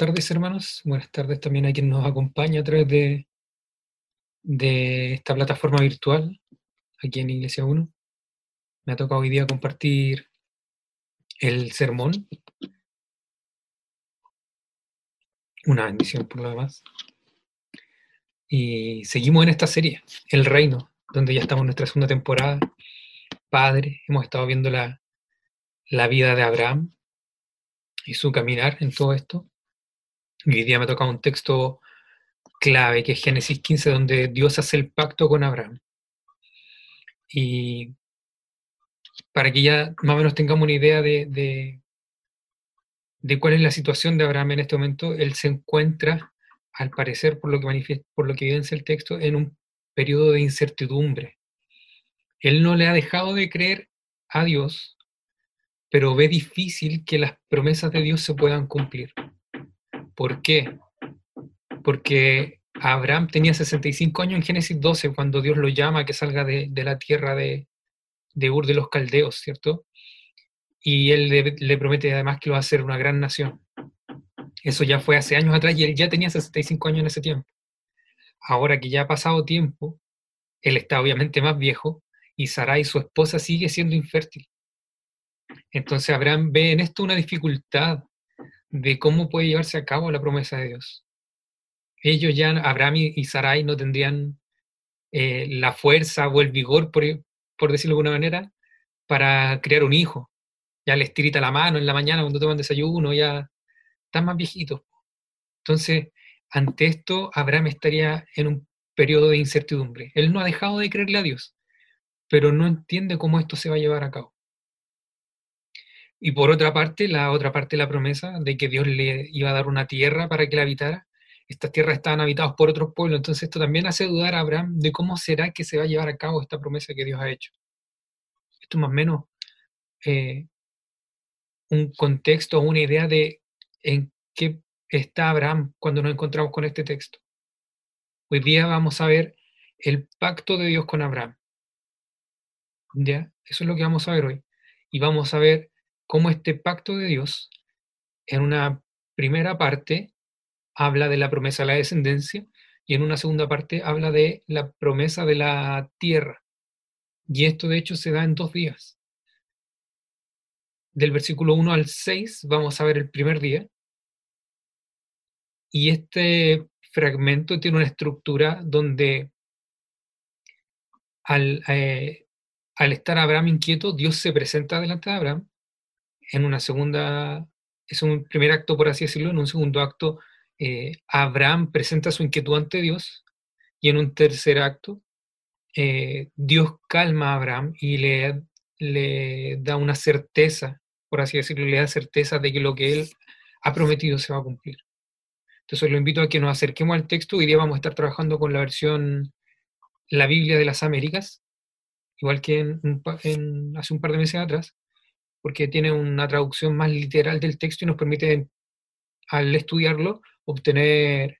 tardes, hermanos. Buenas tardes también a quien nos acompaña a través de, esta plataforma virtual aquí en Iglesia 1. Me ha tocado hoy día compartir el sermón. Una bendición por lo demás. Y seguimos en esta serie, El Reino, donde ya estamos en nuestra segunda temporada. Padre, hemos estado viendo la vida de Abraham y su caminar en todo esto. Hoy día me ha tocado un texto clave, que es Génesis 15, donde Dios hace el pacto con Abraham. Y para que ya más o menos tengamos una idea de, de, cuál es la situación de Abraham en este momento, él se encuentra, al parecer, por lo que por lo que evidencia el texto, en un periodo de incertidumbre. Él no le ha dejado de creer a Dios, pero ve difícil que las promesas de Dios se puedan cumplir. ¿Por qué? Porque Abraham tenía 65 años en Génesis 12 cuando Dios lo llama a que salga de, la tierra de, Ur de los Caldeos, ¿cierto? Y él le, promete además que lo va a hacer una gran nación. Eso ya fue hace años atrás y él ya tenía 65 años en ese tiempo. Ahora que ya ha pasado tiempo, él está obviamente más viejo y Sarai, su esposa, sigue siendo infértil. Entonces Abraham ve en esto una dificultad de cómo puede llevarse a cabo la promesa de Dios. Ellos ya, Abraham y Sarai, no tendrían eh, la fuerza o el vigor, por, por, decirlo de alguna manera, para crear un hijo. Ya les tirita la mano en la mañana cuando toman desayuno, ya están más viejitos. Entonces, ante esto, Abraham estaría en un periodo de incertidumbre. Él no ha dejado de creerle a Dios, pero no entiende cómo esto se va a llevar a cabo. Y por otra parte, la otra parte de la promesa de que Dios le iba a dar una tierra para que la habitara, estas tierras estaban habitadas por otros pueblos, entonces esto también hace dudar a Abraham de cómo será que se va a llevar a cabo esta promesa que Dios ha hecho. Esto más o menos eh, un contexto, una idea de en qué está Abraham cuando nos encontramos con este texto. Hoy día vamos a ver el pacto de Dios con Abraham. ¿Ya? Eso es lo que vamos a ver hoy. Y vamos a ver cómo este pacto de Dios, en una primera parte, habla de la promesa de la descendencia y en una segunda parte habla de la promesa de la tierra. Y esto de hecho se da en dos días. Del versículo 1 al 6 vamos a ver el primer día. Y este fragmento tiene una estructura donde al, eh, al estar Abraham inquieto, Dios se presenta delante de Abraham en una segunda, es un primer acto, por así decirlo, en un segundo acto, eh, Abraham presenta su inquietud ante Dios, y en un tercer acto, eh, Dios calma a Abraham y le, le da una certeza, por así decirlo, le da certeza de que lo que él ha prometido se va a cumplir. Entonces lo invito a que nos acerquemos al texto. Hoy día vamos a estar trabajando con la versión La Biblia de las Américas, igual que en, hace un par de meses atrás porque tiene una traducción más literal del texto y nos permite, al estudiarlo, obtener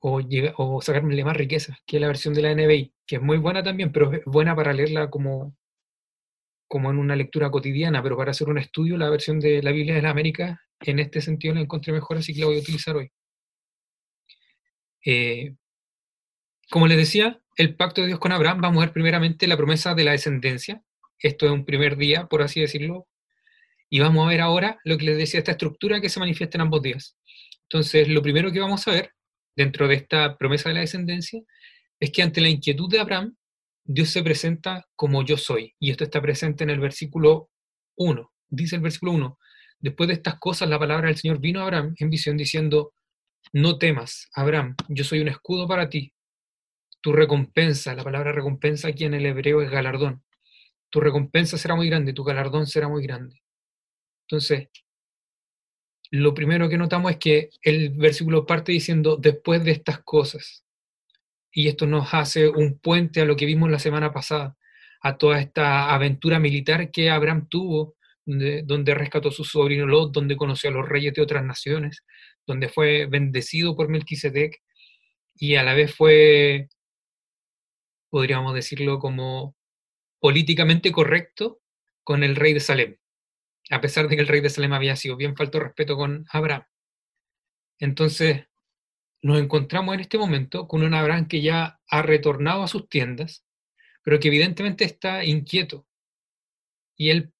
o, o sacarle más riqueza, que la versión de la NBI, que es muy buena también, pero es buena para leerla como, como en una lectura cotidiana, pero para hacer un estudio, la versión de la Biblia de la América, en este sentido la encontré mejor, así que la voy a utilizar hoy. Eh, como les decía, el pacto de Dios con Abraham, vamos a ver primeramente la promesa de la descendencia, esto es un primer día, por así decirlo, y vamos a ver ahora lo que les decía, esta estructura que se manifiesta en ambos días. Entonces, lo primero que vamos a ver dentro de esta promesa de la descendencia es que ante la inquietud de Abraham, Dios se presenta como yo soy. Y esto está presente en el versículo 1. Dice el versículo 1, después de estas cosas la palabra del Señor vino a Abraham en visión diciendo, no temas, Abraham, yo soy un escudo para ti. Tu recompensa, la palabra recompensa aquí en el hebreo es galardón tu recompensa será muy grande, tu galardón será muy grande. Entonces, lo primero que notamos es que el versículo parte diciendo después de estas cosas. Y esto nos hace un puente a lo que vimos la semana pasada, a toda esta aventura militar que Abraham tuvo, donde, rescató a su sobrino Lot, donde conoció a los reyes de otras naciones, donde fue bendecido por Melquisedec y a la vez fue, podríamos decirlo, como políticamente correcto con el rey de Salem, a pesar de que el rey de Salem había sido bien falto respeto con Abraham. Entonces, nos encontramos en este momento con un Abraham que ya ha retornado a sus tiendas, pero que evidentemente está inquieto. Y él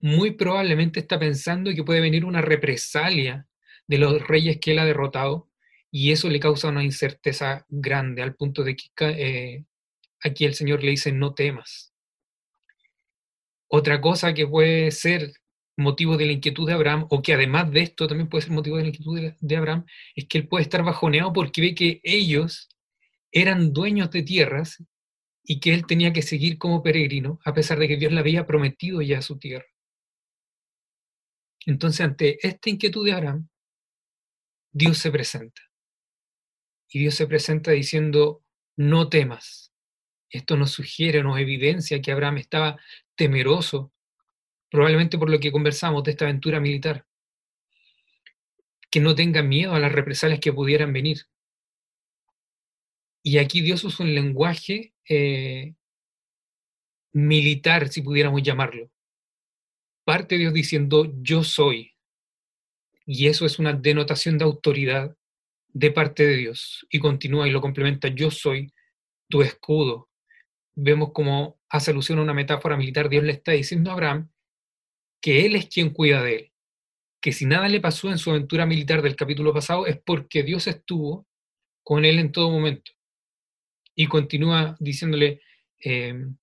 muy probablemente está pensando que puede venir una represalia de los reyes que él ha derrotado, y eso le causa una incerteza grande, al punto de que eh, aquí el Señor le dice, no temas. Otra cosa que puede ser motivo de la inquietud de Abraham, o que además de esto también puede ser motivo de la inquietud de, Abraham, es que él puede estar bajoneado porque ve que ellos eran dueños de tierras y que él tenía que seguir como peregrino, a pesar de que Dios le había prometido ya su tierra. Entonces, ante esta inquietud de Abraham, Dios se presenta. Y Dios se presenta diciendo, no temas. Esto nos sugiere, nos evidencia que Abraham estaba temeroso, probablemente por lo que conversamos de esta aventura militar. Que no tenga miedo a las represalias que pudieran venir. Y aquí Dios usa un lenguaje eh, militar, si pudiéramos llamarlo. Parte Dios diciendo, yo soy. Y eso es una denotación de autoridad de parte de Dios. Y continúa y lo complementa, yo soy tu escudo. Vemos como hace alusión a una metáfora militar, Dios le está diciendo a Abraham que Él es quien cuida de él, que si nada le pasó en su aventura militar del capítulo pasado es porque Dios estuvo con él en todo momento. Y continúa diciéndole, em,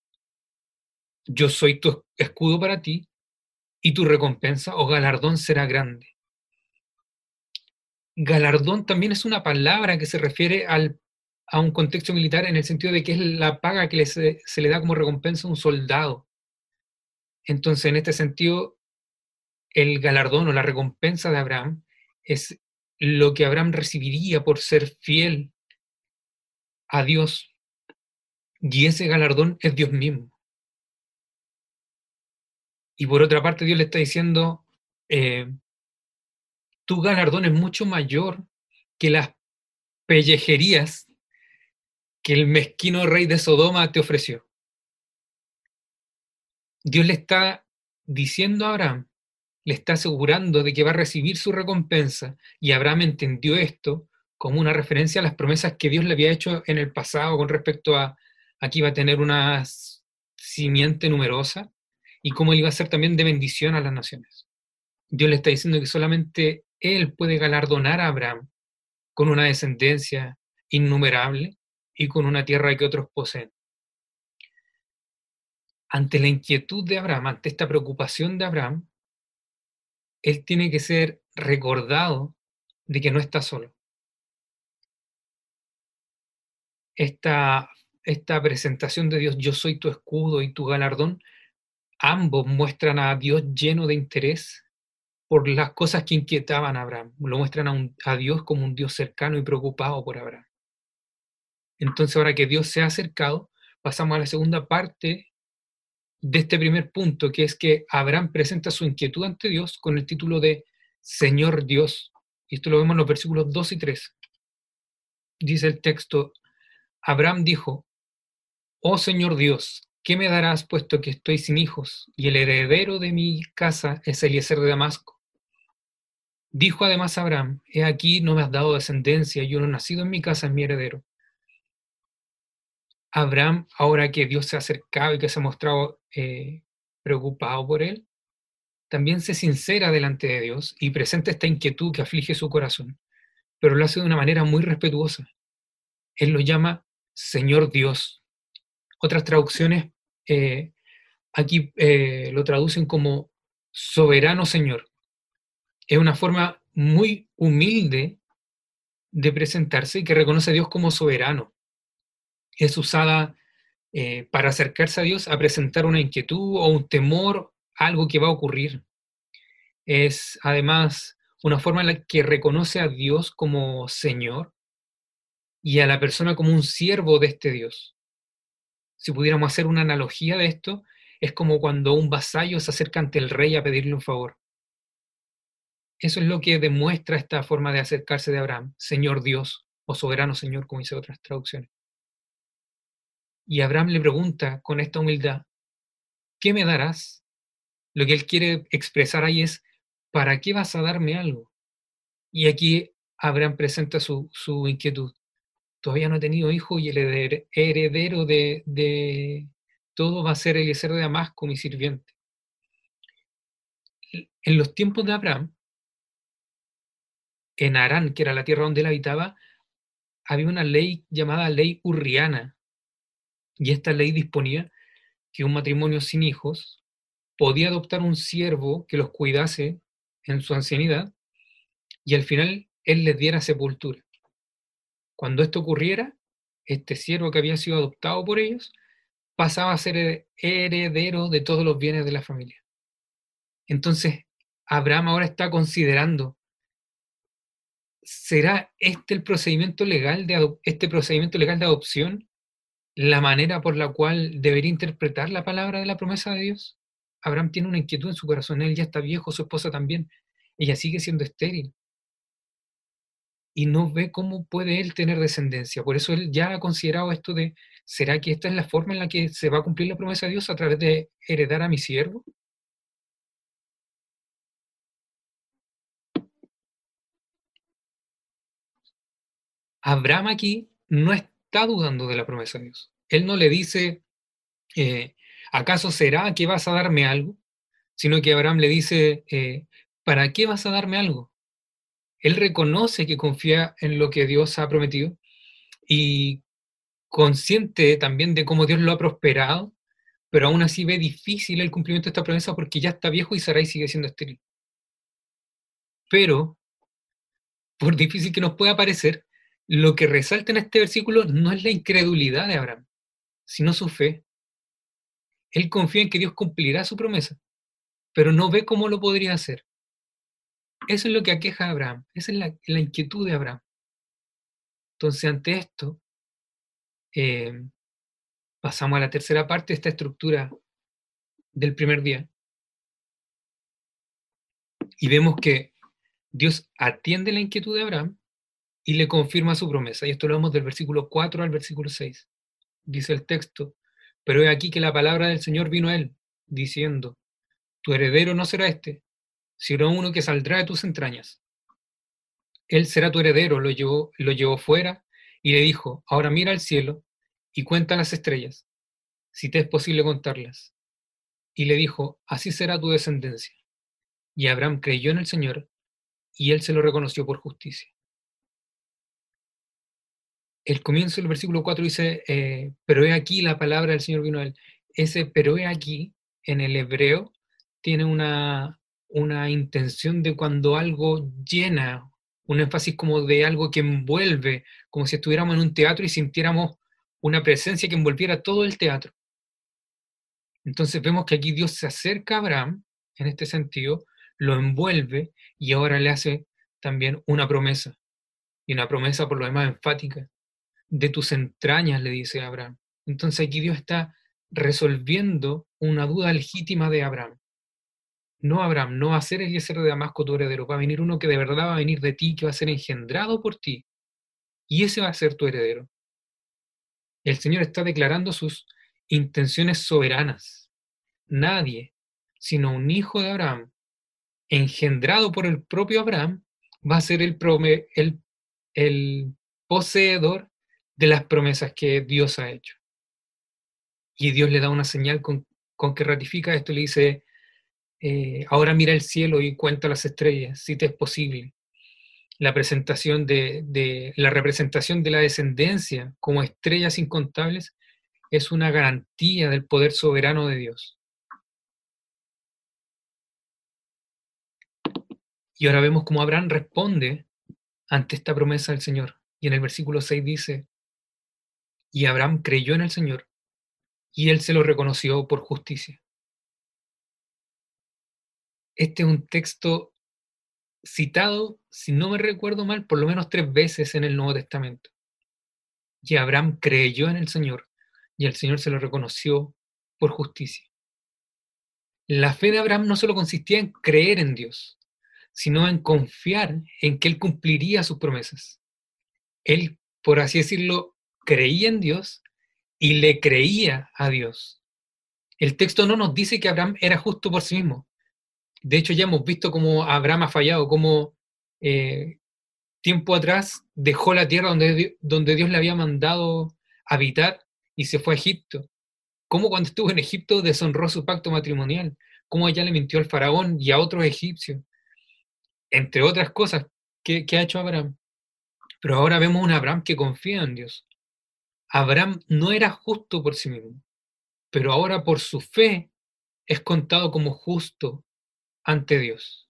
yo soy tu escudo para ti y tu recompensa o galardón será grande. Galardón también es una palabra que se refiere al, a un contexto militar en el sentido de que es la paga que se, se le da como recompensa a un soldado. Entonces, en este sentido, el galardón o la recompensa de Abraham es lo que Abraham recibiría por ser fiel a Dios. Y ese galardón es Dios mismo. Y por otra parte, Dios le está diciendo, eh, tu galardón es mucho mayor que las pellejerías que el mezquino rey de Sodoma te ofreció. Dios le está diciendo a Abraham, le está asegurando de que va a recibir su recompensa, y Abraham entendió esto como una referencia a las promesas que Dios le había hecho en el pasado con respecto a aquí va a tener una simiente numerosa y cómo iba a ser también de bendición a las naciones. Dios le está diciendo que solamente él puede galardonar a Abraham con una descendencia innumerable y con una tierra que otros poseen ante la inquietud de Abraham, ante esta preocupación de Abraham, él tiene que ser recordado de que no está solo. Esta, esta presentación de Dios, yo soy tu escudo y tu galardón, ambos muestran a Dios lleno de interés por las cosas que inquietaban a Abraham. Lo muestran a, a Dios como un Dios cercano y preocupado por Abraham. Entonces, ahora que Dios se ha acercado, pasamos a la segunda parte de este primer punto, que es que Abraham presenta su inquietud ante Dios con el título de Señor Dios. Y esto lo vemos en los versículos 2 y 3. Dice el texto, Abraham dijo, Oh Señor Dios, ¿qué me darás puesto que estoy sin hijos y el heredero de mi casa es Eliezer de Damasco? Dijo además Abraham, He aquí no me has dado descendencia y uno nacido en mi casa es mi heredero. Abraham, ahora que Dios se ha acercado y que se ha mostrado eh, preocupado por él, también se sincera delante de Dios y presenta esta inquietud que aflige su corazón, pero lo hace de una manera muy respetuosa. Él lo llama Señor Dios. Otras traducciones eh, aquí eh, lo traducen como soberano Señor. Es una forma muy humilde de presentarse y que reconoce a Dios como soberano es usada eh, para acercarse a Dios a presentar una inquietud o un temor algo que va a ocurrir. Es además una forma en la que reconoce a Dios como Señor y a la persona como un siervo de este Dios. Si pudiéramos hacer una analogía de esto, es como cuando un vasallo se acerca ante el rey a pedirle un favor. Eso es lo que demuestra esta forma de acercarse de Abraham, Señor Dios o soberano Señor, como dice otras traducciones. Y Abraham le pregunta con esta humildad, ¿qué me darás? Lo que él quiere expresar ahí es, ¿para qué vas a darme algo? Y aquí Abraham presenta su, inquietud. Todavía no ha tenido hijo y el heredero de, de todo va a ser Eliezer de Damasco, mi sirviente. En los tiempos de Abraham, en Arán, que era la tierra donde él habitaba, había una ley llamada ley urriana. Y esta ley disponía que un matrimonio sin hijos podía adoptar un siervo que los cuidase en su ancianidad y al final él les diera sepultura. Cuando esto ocurriera, este siervo que había sido adoptado por ellos pasaba a ser heredero de todos los bienes de la familia. Entonces, Abraham ahora está considerando, ¿será este el procedimiento legal de este procedimiento legal de adopción la manera por la cual debería interpretar la palabra de la promesa de Dios? Abraham tiene una inquietud en su corazón, él ya está viejo, su esposa también, ella sigue siendo estéril. Y no ve cómo puede él tener descendencia. Por eso él ya ha considerado esto de, ¿será que esta es la forma en la que se va a cumplir la promesa de Dios a través de heredar a mi siervo? Abraham aquí no dudando de la promesa de Dios. Él no le dice, eh, ¿acaso será que vas a darme algo? Sino que Abraham le dice, eh, ¿para qué vas a darme algo? Él reconoce que confía en lo que Dios ha prometido y consciente también de cómo Dios lo ha prosperado, pero aún así ve difícil el cumplimiento de esta promesa porque ya está viejo y Sarai sigue siendo estéril. Pero, por difícil que nos pueda parecer, lo que resalta en este versículo no es la incredulidad de Abraham, sino su fe. Él confía en que Dios cumplirá su promesa, pero no ve cómo lo podría hacer. Eso es lo que aqueja a Abraham, esa es la, inquietud de Abraham. Entonces, ante esto, eh, pasamos a la tercera parte de esta estructura del primer día. Y vemos que Dios atiende la inquietud de Abraham y le confirma su promesa. Y esto lo vemos del versículo 4 al versículo 6. Dice el texto, pero he aquí que la palabra del Señor vino a él, diciendo, tu heredero no será este, sino uno que saldrá de tus entrañas. Él será tu heredero, lo llevó, lo llevó fuera y le dijo, ahora mira al cielo y cuenta las estrellas, si te es posible contarlas. Y le dijo, así será tu descendencia. Y Abraham creyó en el Señor y él se lo reconoció por justicia el comienzo del versículo 4 dice, eh, pero he aquí la palabra del Señor vino a él. Ese pero he aquí, en el hebreo, tiene una, una intención de cuando algo llena, un énfasis como de algo que envuelve, como si estuviéramos en un teatro y sintiéramos una presencia que envolviera todo el teatro. Entonces vemos que aquí Dios se acerca a Abraham, en este sentido, lo envuelve y ahora le hace también una promesa. Y una promesa por lo demás enfática de tus entrañas, le dice Abraham. Entonces aquí Dios está resolviendo una duda legítima de Abraham. No, Abraham, no va a ser Eliezer de Damasco tu heredero, va a venir uno que de verdad va a venir de ti, que va a ser engendrado por ti. Y ese va a ser tu heredero. El Señor está declarando sus intenciones soberanas. Nadie, sino un hijo de Abraham, engendrado por el propio Abraham, va a ser el, el, el poseedor de las promesas que Dios ha hecho. Y Dios le da una señal con, que ratifica esto, le dice, eh, ahora mira el cielo y cuenta las estrellas, si te es posible. La presentación de, de, la representación de la descendencia como estrellas incontables es una garantía del poder soberano de Dios. Y ahora vemos cómo Abraham responde ante esta promesa del Señor. Y en el versículo 6 dice, y Abraham creyó en el Señor, y él se lo reconoció por justicia. Este es un texto citado, si no me recuerdo mal, por lo menos tres veces en el Nuevo Testamento. Y Abraham creyó en el Señor, y el Señor se lo reconoció por justicia. La fe de Abraham no solo consistía en creer en Dios, sino en confiar en que Él cumpliría sus promesas. Él, por así decirlo, creía en Dios y le creía a Dios. El texto no nos dice que Abraham era justo por sí mismo. De hecho, ya hemos visto cómo Abraham ha fallado, cómo eh, tiempo atrás dejó la tierra donde, Dios le había mandado habitar y se fue a Egipto. Cómo cuando estuvo en Egipto deshonró su pacto matrimonial, cómo ella le mintió al faraón y a otros egipcios, entre otras cosas que, que ha hecho Abraham. Pero ahora vemos un Abraham que confía en Dios. Abraham no era justo por sí mismo, pero ahora por su fe es contado como justo ante Dios.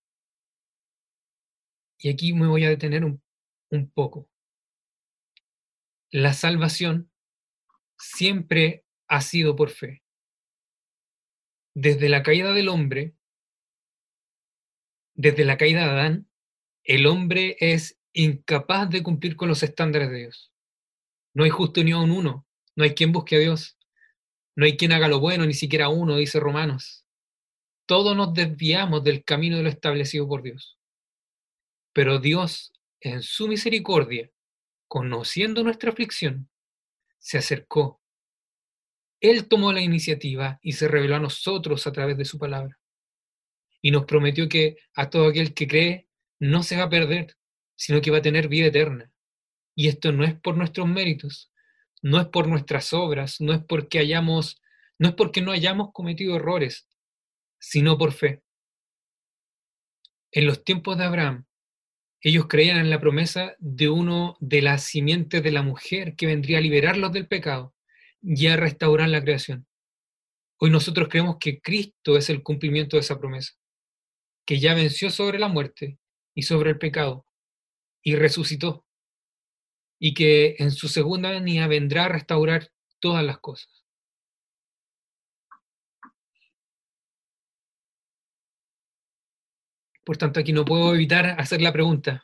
Y aquí me voy a detener un, un poco. La salvación siempre ha sido por fe. Desde la caída del hombre, desde la caída de Adán, el hombre es incapaz de cumplir con los estándares de Dios. No hay justo ni aun uno, no hay quien busque a Dios, no hay quien haga lo bueno, ni siquiera uno, dice Romanos. Todos nos desviamos del camino de lo establecido por Dios. Pero Dios, en su misericordia, conociendo nuestra aflicción, se acercó. Él tomó la iniciativa y se reveló a nosotros a través de su palabra. Y nos prometió que a todo aquel que cree no se va a perder, sino que va a tener vida eterna. Y esto no es por nuestros méritos, no es por nuestras obras, no es porque hayamos, no es porque no hayamos cometido errores, sino por fe. En los tiempos de Abraham, ellos creían en la promesa de uno de las simientes de la mujer que vendría a liberarlos del pecado y a restaurar la creación. Hoy nosotros creemos que Cristo es el cumplimiento de esa promesa, que ya venció sobre la muerte y sobre el pecado y resucitó, y que en su segunda venida vendrá a restaurar todas las cosas. Por tanto, aquí no puedo evitar hacer la pregunta.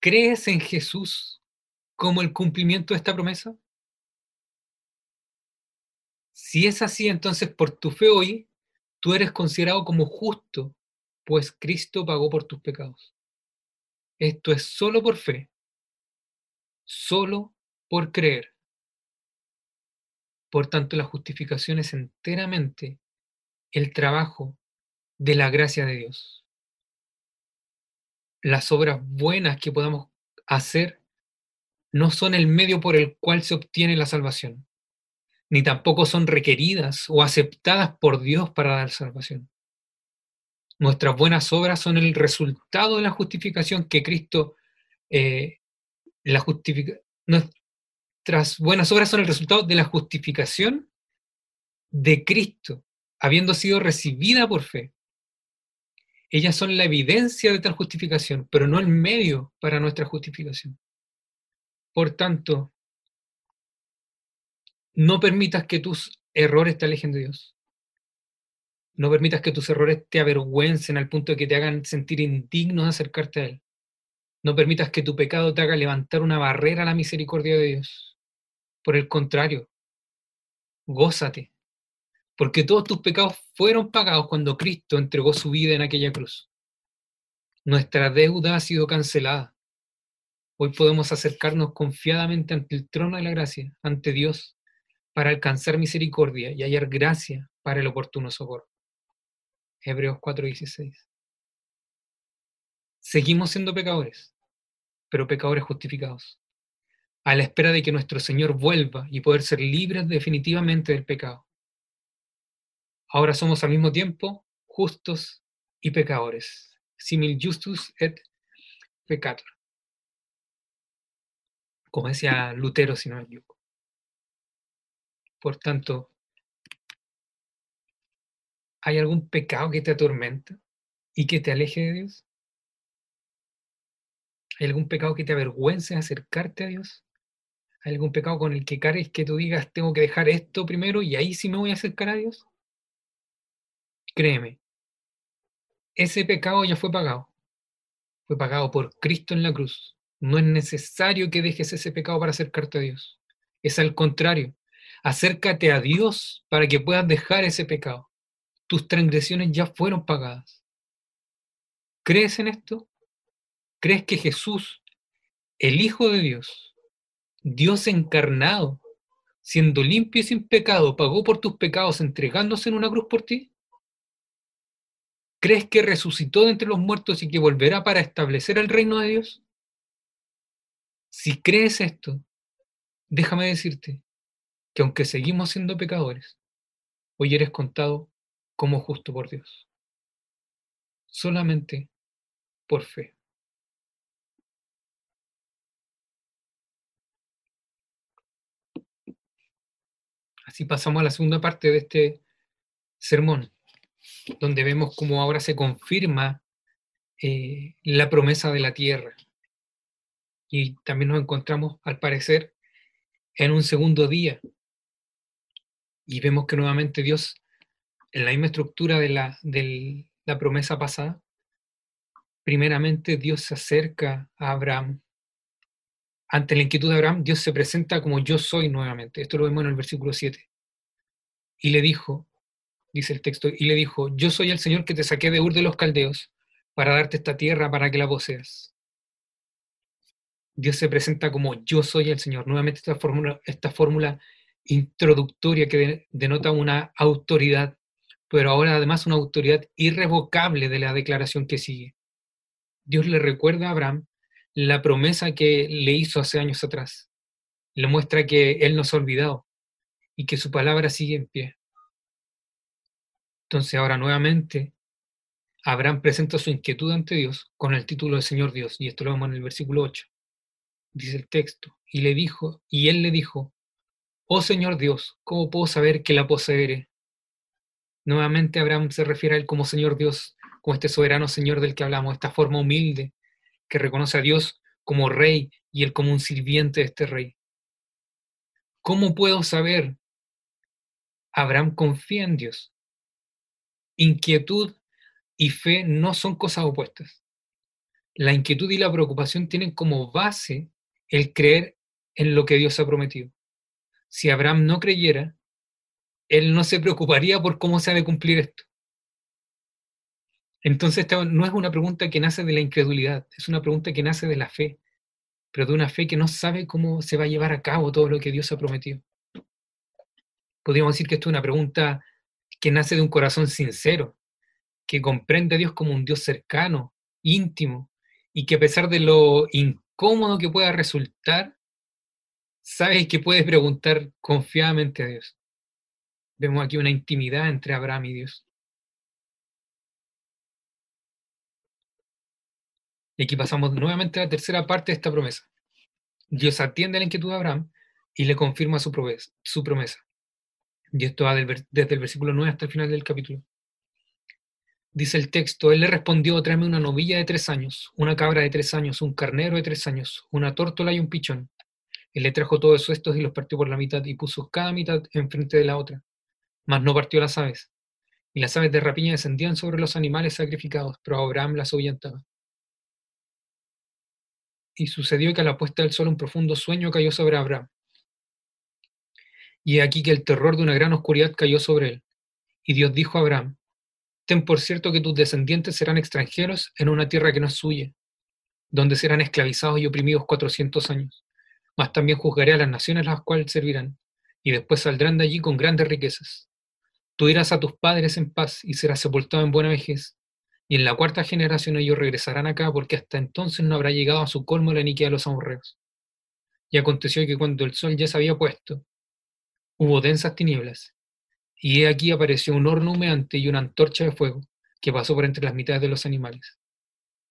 ¿Crees en Jesús como el cumplimiento de esta promesa? Si es así, entonces por tu fe hoy, tú eres considerado como justo, pues Cristo pagó por tus pecados. Esto es solo por fe, solo por creer. Por tanto, la justificación es enteramente el trabajo de la gracia de Dios. Las obras buenas que podamos hacer no son el medio por el cual se obtiene la salvación, ni tampoco son requeridas o aceptadas por Dios para dar salvación. Nuestras buenas obras son el resultado de la justificación que Cristo, eh, la justifica, nuestras buenas obras son el resultado de la justificación de Cristo, habiendo sido recibida por fe. Ellas son la evidencia de tal justificación, pero no el medio para nuestra justificación. Por tanto, no permitas que tus errores te alejen de Dios. No permitas que tus errores te avergüencen al punto de que te hagan sentir indigno de acercarte a Él. No permitas que tu pecado te haga levantar una barrera a la misericordia de Dios. Por el contrario, gózate, porque todos tus pecados fueron pagados cuando Cristo entregó su vida en aquella cruz. Nuestra deuda ha sido cancelada. Hoy podemos acercarnos confiadamente ante el trono de la gracia, ante Dios, para alcanzar misericordia y hallar gracia para el oportuno socorro. Hebreos 4:16. Seguimos siendo pecadores, pero pecadores justificados, a la espera de que nuestro Señor vuelva y poder ser libres definitivamente del pecado. Ahora somos al mismo tiempo justos y pecadores. Simil justus et peccator. Como decía Lutero, si no me. Por tanto, ¿hay algún pecado que te atormenta y que te aleje de Dios? ¿Hay algún pecado que te avergüence acercarte a Dios? ¿Hay algún pecado con el que cares que tú digas, tengo que dejar esto primero y ahí sí me voy a acercar a Dios? Créeme, ese pecado ya fue pagado. Fue pagado por Cristo en la cruz. No es necesario que dejes ese pecado para acercarte a Dios. Es al contrario. Acércate a Dios para que puedas dejar ese pecado. Tus transgresiones ya fueron pagadas. ¿Crees en esto? ¿Crees que Jesús, el Hijo de Dios, Dios encarnado, siendo limpio y sin pecado, pagó por tus pecados entregándose en una cruz por ti? ¿Crees que resucitó de entre los muertos y que volverá para establecer el reino de Dios? Si crees esto, déjame decirte que aunque seguimos siendo pecadores, hoy eres contado como justo por Dios. Solamente por fe. Así pasamos a la segunda parte de este sermón, donde vemos cómo ahora se confirma eh, la promesa de la tierra. Y también nos encontramos, al parecer, en un segundo día. Y vemos que nuevamente Dios, en la misma estructura de la, promesa pasada, primeramente Dios se acerca a Abraham ante la inquietud de Abraham, Dios se presenta como yo soy nuevamente. Esto lo vemos en el versículo 7. Y le dijo, dice el texto, y le dijo, yo soy el Señor que te saqué de Ur de los Caldeos para darte esta tierra para que la poseas. Dios se presenta como yo soy el Señor. Nuevamente esta fórmula, esta fórmula introductoria que denota una autoridad, pero ahora además una autoridad irrevocable de la declaración que sigue. Dios le recuerda a Abraham la promesa que le hizo hace años atrás. Le muestra que Él nos ha olvidado y que su palabra sigue en pie. Entonces ahora nuevamente Abraham presenta su inquietud ante Dios con el título de Señor Dios, y esto lo vemos en el versículo 8. Dice el texto, y le dijo, y él le dijo, oh Señor Dios, ¿cómo puedo saber que la poseeré? Nuevamente Abraham se refiere a él como Señor Dios, como este soberano Señor del que hablamos, esta forma humilde que reconoce a Dios como rey y él como un sirviente de este rey. ¿Cómo puedo saber? Abraham confía en Dios. Inquietud y fe no son cosas opuestas. La inquietud y la preocupación tienen como base el creer en lo que Dios ha prometido. Si Abraham no creyera, él no se preocuparía por cómo se ha de cumplir esto. Entonces, no es una pregunta que nace de la incredulidad, es una pregunta que nace de la fe, pero de una fe que no sabe cómo se va a llevar a cabo todo lo que Dios ha prometido. Podríamos decir que esto es una pregunta que nace de un corazón sincero, que comprende a Dios como un Dios cercano, íntimo, y que a pesar de lo incómodo que pueda resultar, sabe que puede preguntar confiadamente a Dios. Vemos aquí una intimidad entre Abraham y Dios. Y aquí pasamos nuevamente a la tercera parte de esta promesa. Dios atiende la inquietud de Abraham y le confirma su promesa. Su promesa. Y esto va desde el versículo 9 hasta el final del capítulo. Dice el texto, él le respondió, tráeme una novilla de tres años, una cabra de tres años, un carnero de tres años, una tórtola y un pichón. Él le trajo todos estos y los partió por la mitad y puso cada mitad enfrente de la otra, mas no partió las aves. Y las aves de rapiña descendían sobre los animales sacrificados, pero Abraham las ahuyentaba y sucedió que a la puesta del sol un profundo sueño cayó sobre Abraham. Y aquí que el terror de una gran oscuridad cayó sobre él. Y Dios dijo a Abraham, ten por cierto que tus descendientes serán extranjeros en una tierra que no es suya, donde serán esclavizados y oprimidos cuatrocientos años. Mas también juzgaré a las naciones las cuales servirán, y después saldrán de allí con grandes riquezas. Tú irás a tus padres en paz y serás sepultado en buena vejez, y en la cuarta generación ellos regresarán acá porque hasta entonces no habrá llegado a su colmo la iniquidad de los amorreos. Y aconteció que cuando el sol ya se había puesto, hubo densas tinieblas, y he aquí apareció un horno humeante y una antorcha de fuego que pasó por entre las mitades de los animales.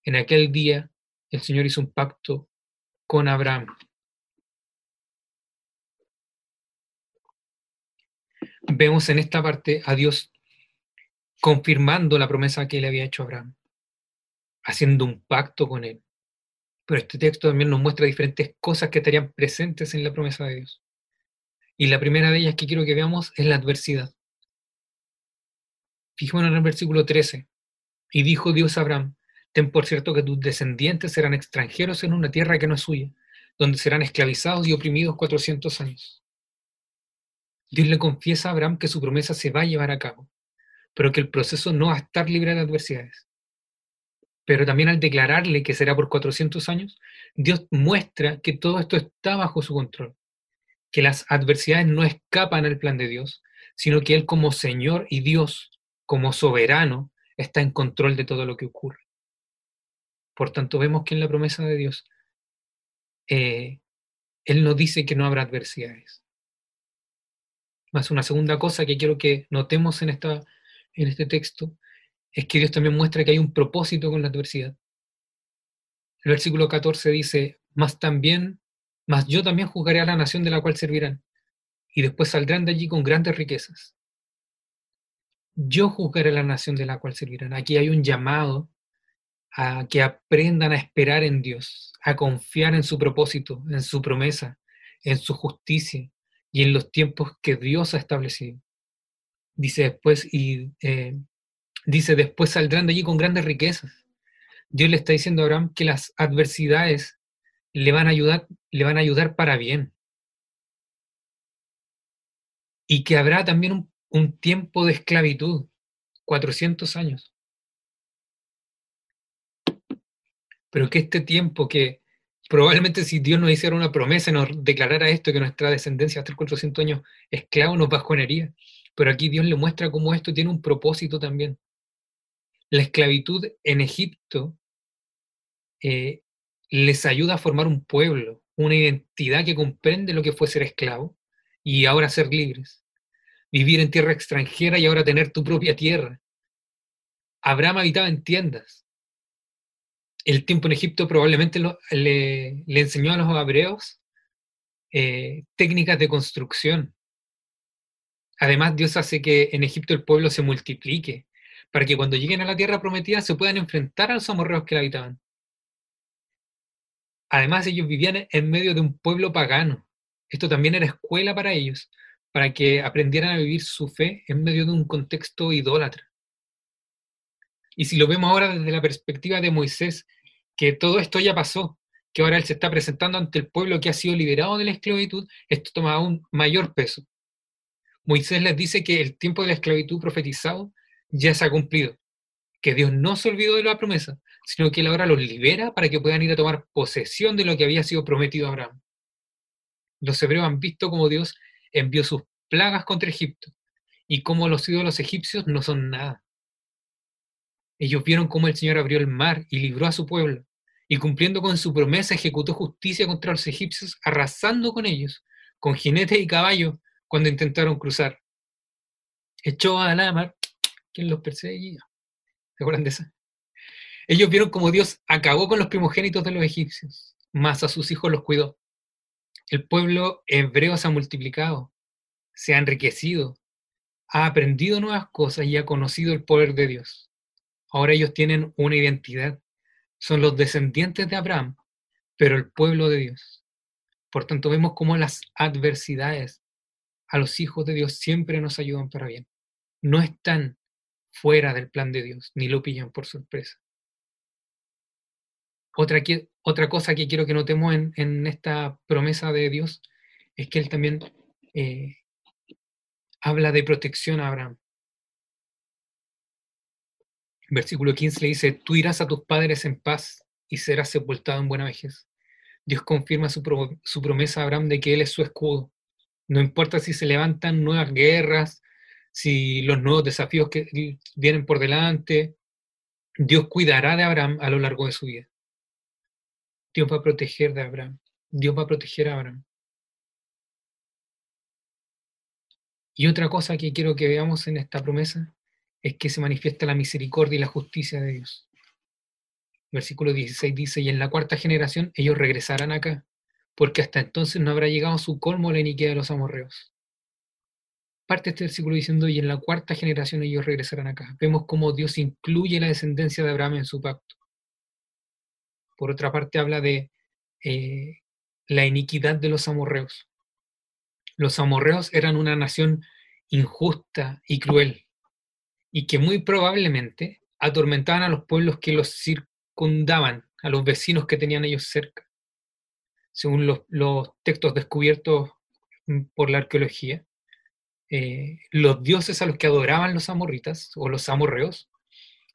En aquel día el Señor hizo un pacto con Abraham. Vemos en esta parte a Dios confirmando la promesa que le había hecho Abraham, haciendo un pacto con él. Pero este texto también nos muestra diferentes cosas que estarían presentes en la promesa de Dios. Y la primera de ellas que quiero que veamos es la adversidad. Fijémonos en el versículo 13. Y dijo Dios a Abraham, ten por cierto que tus descendientes serán extranjeros en una tierra que no es suya, donde serán esclavizados y oprimidos 400 años. Dios le confiesa a Abraham que su promesa se va a llevar a cabo pero que el proceso no va a estar libre de adversidades. Pero también al declararle que será por 400 años, Dios muestra que todo esto está bajo su control, que las adversidades no escapan al plan de Dios, sino que Él como Señor y Dios, como soberano, está en control de todo lo que ocurre. Por tanto, vemos que en la promesa de Dios, eh, Él no dice que no habrá adversidades. Más una segunda cosa que quiero que notemos en, esta, en este texto es que Dios también muestra que hay un propósito con la adversidad. El versículo 14 dice, más también, más yo también juzgaré a la nación de la cual servirán, y después saldrán de allí con grandes riquezas. Yo juzgaré a la nación de la cual servirán. Aquí hay un llamado a que aprendan a esperar en Dios, a confiar en su propósito, en su promesa, en su justicia, y en los tiempos que Dios ha establecido. Dice después, y eh, dice, después saldrán de allí con grandes riquezas. Dios le está diciendo a Abraham que las adversidades le van a ayudar, le van a ayudar para bien. Y que habrá también un, tiempo de esclavitud, 400 años. Pero que este tiempo que probablemente si Dios nos hiciera una promesa nos declarara esto, que nuestra descendencia hasta 400 años esclavo nos bajonería. Pero aquí Dios le muestra cómo esto tiene un propósito también. La esclavitud en Egipto eh, les ayuda a formar un pueblo, una identidad que comprende lo que fue ser esclavo y ahora ser libres. Vivir en tierra extranjera y ahora tener tu propia tierra. Abraham habitaba en tiendas, el tiempo en Egipto probablemente le, enseñó a los hebreos eh, técnicas de construcción. Además, Dios hace que en Egipto el pueblo se multiplique, para que cuando lleguen a la tierra prometida se puedan enfrentar a los amorreos que la habitaban. Además, ellos vivían en medio de un pueblo pagano. Esto también era escuela para ellos, para que aprendieran a vivir su fe en medio de un contexto idólatra. Y si lo vemos ahora desde la perspectiva de Moisés, que todo esto ya pasó, que ahora él se está presentando ante el pueblo que ha sido liberado de la esclavitud, esto toma un mayor peso. Moisés les dice que el tiempo de la esclavitud profetizado ya se ha cumplido, que Dios no se olvidó de la promesa, sino que él ahora los libera para que puedan ir a tomar posesión de lo que había sido prometido a Abraham. Los hebreos han visto cómo Dios envió sus plagas contra Egipto y cómo los ídolos egipcios no son nada. Ellos vieron cómo el Señor abrió el mar y libró a su pueblo, y cumpliendo con su promesa ejecutó justicia contra los egipcios, arrasando con ellos, con jinetes y caballos, cuando intentaron cruzar. Echó a la mar quien los perseguía. ¿Se acuerdan de esa? Ellos vieron cómo Dios acabó con los primogénitos de los egipcios, más a sus hijos los cuidó. El pueblo hebreo se ha multiplicado, se ha enriquecido, ha aprendido nuevas cosas y ha conocido el poder de Dios. Ahora ellos tienen una identidad. Son los descendientes de Abraham, pero el pueblo de Dios. Por tanto, vemos cómo las adversidades a los hijos de Dios siempre nos ayudan para bien. No están fuera del plan de Dios, ni lo pillan por sorpresa. Otra, otra cosa que quiero que notemos en, esta promesa de Dios es que Él también eh, habla de protección a Abraham. Versículo 15 le dice, tú irás a tus padres en paz y serás sepultado en buena vejez. Dios confirma su, promesa a Abraham de que Él es su escudo. No importa si se levantan nuevas guerras, si los nuevos desafíos que vienen por delante, Dios cuidará de Abraham a lo largo de su vida. Dios va a proteger de Abraham. Dios va a proteger a Abraham. Y otra cosa que quiero que veamos en esta promesa es que se manifiesta la misericordia y la justicia de Dios. Versículo 16 dice, y en la cuarta generación ellos regresarán acá, porque hasta entonces no habrá llegado a su colmo la iniquidad de los amorreos. Parte este versículo diciendo, y en la cuarta generación ellos regresarán acá. Vemos cómo Dios incluye la descendencia de Abraham en su pacto. Por otra parte, habla de eh, la iniquidad de los amorreos. Los amorreos eran una nación injusta y cruel y que muy probablemente atormentaban a los pueblos que los circundaban, a los vecinos que tenían ellos cerca. Según los, textos descubiertos por la arqueología, eh, los dioses a los que adoraban los amorritas o los amorreos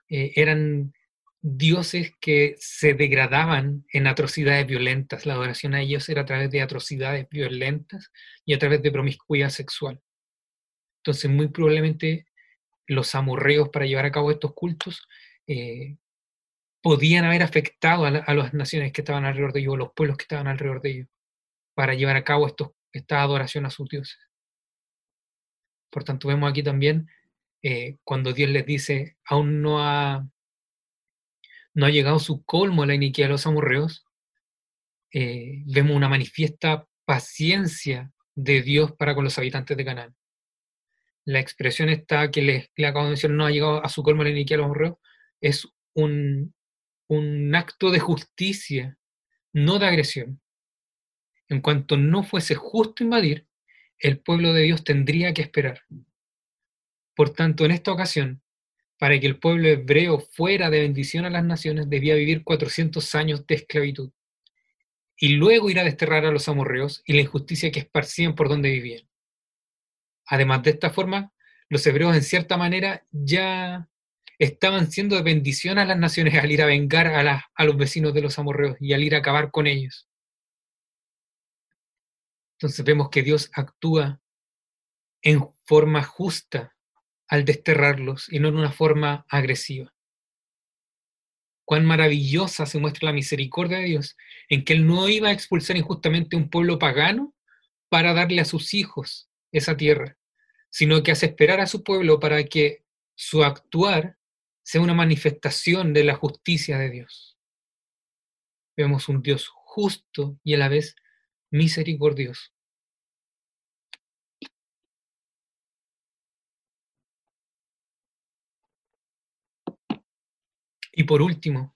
eh, eran dioses que se degradaban en atrocidades violentas. La adoración a ellos era a través de atrocidades violentas y a través de promiscuidad sexual. Entonces, muy probablemente los amorreos para llevar a cabo estos cultos, eh, podían haber afectado a, las naciones que estaban alrededor de ellos, o los pueblos que estaban alrededor de ellos, para llevar a cabo esta adoración a sus dioses. Por tanto, vemos aquí también eh, cuando Dios les dice, aún no ha, no ha llegado su colmo a la iniquidad de los amorreos, eh, vemos una manifiesta paciencia de Dios para con los habitantes de Canaán. La expresión esta que les, acabo de mencionar, no ha llegado a su colmo la iniquidad de los amorreos, es un, un acto de justicia, no de agresión. En cuanto no fuese justo invadir, el pueblo de Dios tendría que esperar. Por tanto, en esta ocasión, para que el pueblo hebreo fuera de bendición a las naciones, debía vivir 400 años de esclavitud. Y luego ir a desterrar a los amorreos y la injusticia que esparcían por donde vivían. Además de esta forma, los hebreos en cierta manera ya estaban siendo de bendición a las naciones al ir a vengar a, a los vecinos de los amorreos y al ir a acabar con ellos. Entonces vemos que Dios actúa en forma justa al desterrarlos y no en una forma agresiva. Cuán maravillosa se muestra la misericordia de Dios en que Él no iba a expulsar injustamente un pueblo pagano para darle a sus hijos esa tierra, sino que hace esperar a su pueblo para que su actuar sea una manifestación de la justicia de Dios. Vemos un Dios justo y a la vez misericordioso. Y por último,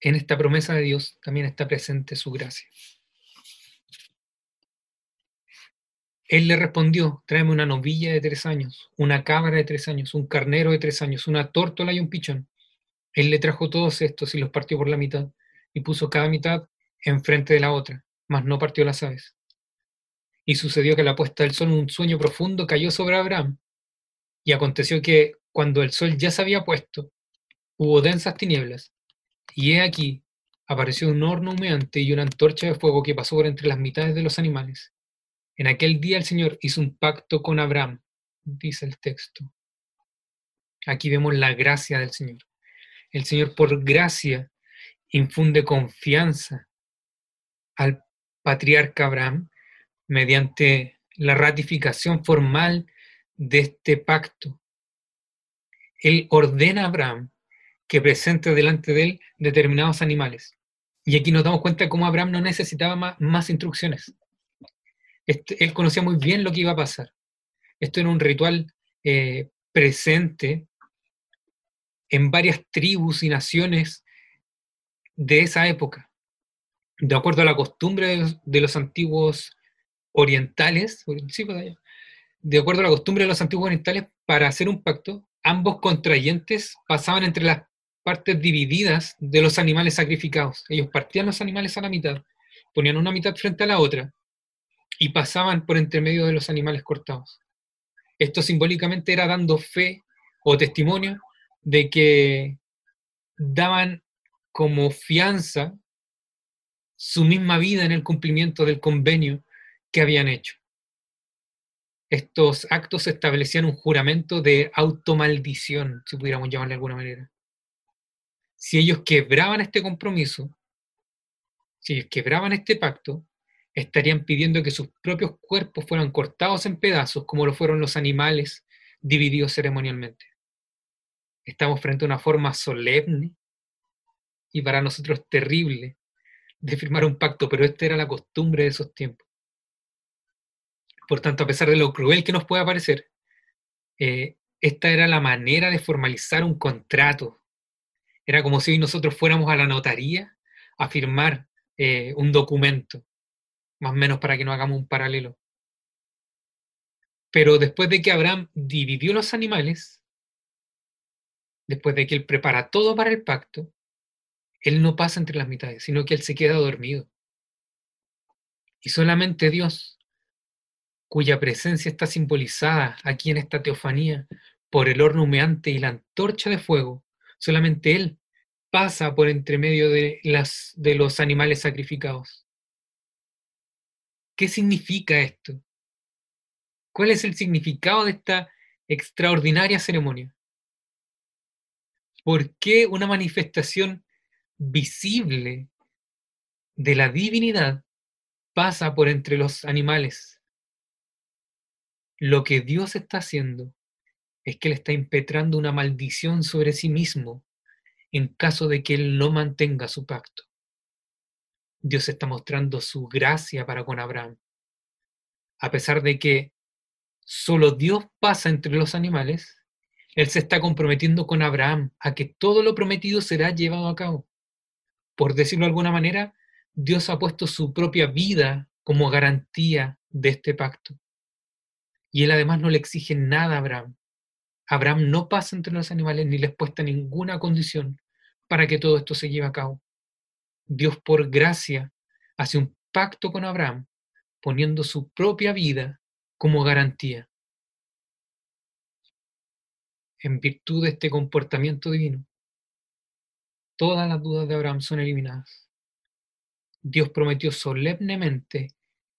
en esta promesa de Dios también está presente su gracia. Él le respondió, tráeme una novilla de tres años, una cabra de tres años, un carnero de tres años, una tórtola y un pichón. Él le trajo todos estos y los partió por la mitad, y puso cada mitad enfrente de la otra, mas no partió las aves. Y sucedió que la puesta del sol un sueño profundo cayó sobre Abraham. Y aconteció que, cuando el sol ya se había puesto, hubo densas tinieblas, y he aquí, apareció un horno humeante y una antorcha de fuego que pasó por entre las mitades de los animales. En aquel día el Señor hizo un pacto con Abraham, dice el texto. Aquí vemos la gracia del Señor. El Señor por gracia infunde confianza al patriarca Abraham mediante la ratificación formal de este pacto. Él ordena a Abraham que presente delante de él determinados animales. Y aquí nos damos cuenta cómo Abraham no necesitaba más, instrucciones. Él conocía muy bien lo que iba a pasar. Esto era un ritual eh, presente en varias tribus y naciones de esa época. De acuerdo a la costumbre de los, antiguos orientales, pues, de acuerdo a la costumbre de los antiguos orientales, para hacer un pacto, ambos contrayentes pasaban entre las partes divididas de los animales sacrificados. Ellos partían los animales a la mitad, ponían una mitad frente a la otra y pasaban por entre medio de los animales cortados. Esto simbólicamente era dando fe o testimonio de que daban como fianza su misma vida en el cumplimiento del convenio que habían hecho. Estos actos establecían un juramento de automaldición, si pudiéramos llamarle de alguna manera si ellos quebraban este compromiso, si quebraban este pacto, estarían pidiendo que sus propios cuerpos fueran cortados en pedazos como lo fueron los animales divididos ceremonialmente. Estamos frente a una forma solemne y para nosotros terrible de firmar un pacto, pero esta era la costumbre de esos tiempos. Por tanto, a pesar de lo cruel que nos pueda parecer, eh, esta era la manera de formalizar un contrato, era como si nosotros fuéramos a la notaría a firmar eh, un documento, más o menos para que no hagamos un paralelo. Pero después de que Abraham dividió los animales, después de que él prepara todo para el pacto, él no pasa entre las mitades, sino que él se queda dormido. Y solamente Dios, cuya presencia está simbolizada aquí en esta teofanía por el horno humeante y la antorcha de fuego, Solamente Él pasa por entre medio de, las, de los animales sacrificados. ¿Qué significa esto? ¿Cuál es el significado de esta extraordinaria ceremonia? ¿Por qué una manifestación visible de la divinidad pasa por entre los animales? Lo que Dios está haciendo es que Él está impetrando una maldición sobre sí mismo en caso de que Él no mantenga su pacto. Dios está mostrando su gracia para con Abraham. A pesar de que solo Dios pasa entre los animales, Él se está comprometiendo con Abraham a que todo lo prometido será llevado a cabo. Por decirlo de alguna manera, Dios ha puesto su propia vida como garantía de este pacto. Y Él además no le exige nada a Abraham. Abraham no pasa entre los animales ni les puesta ninguna condición para que todo esto se lleve a cabo. Dios por gracia hace un pacto con Abraham, poniendo su propia vida como garantía. En virtud de este comportamiento divino, todas las dudas de Abraham son eliminadas. Dios prometió solemnemente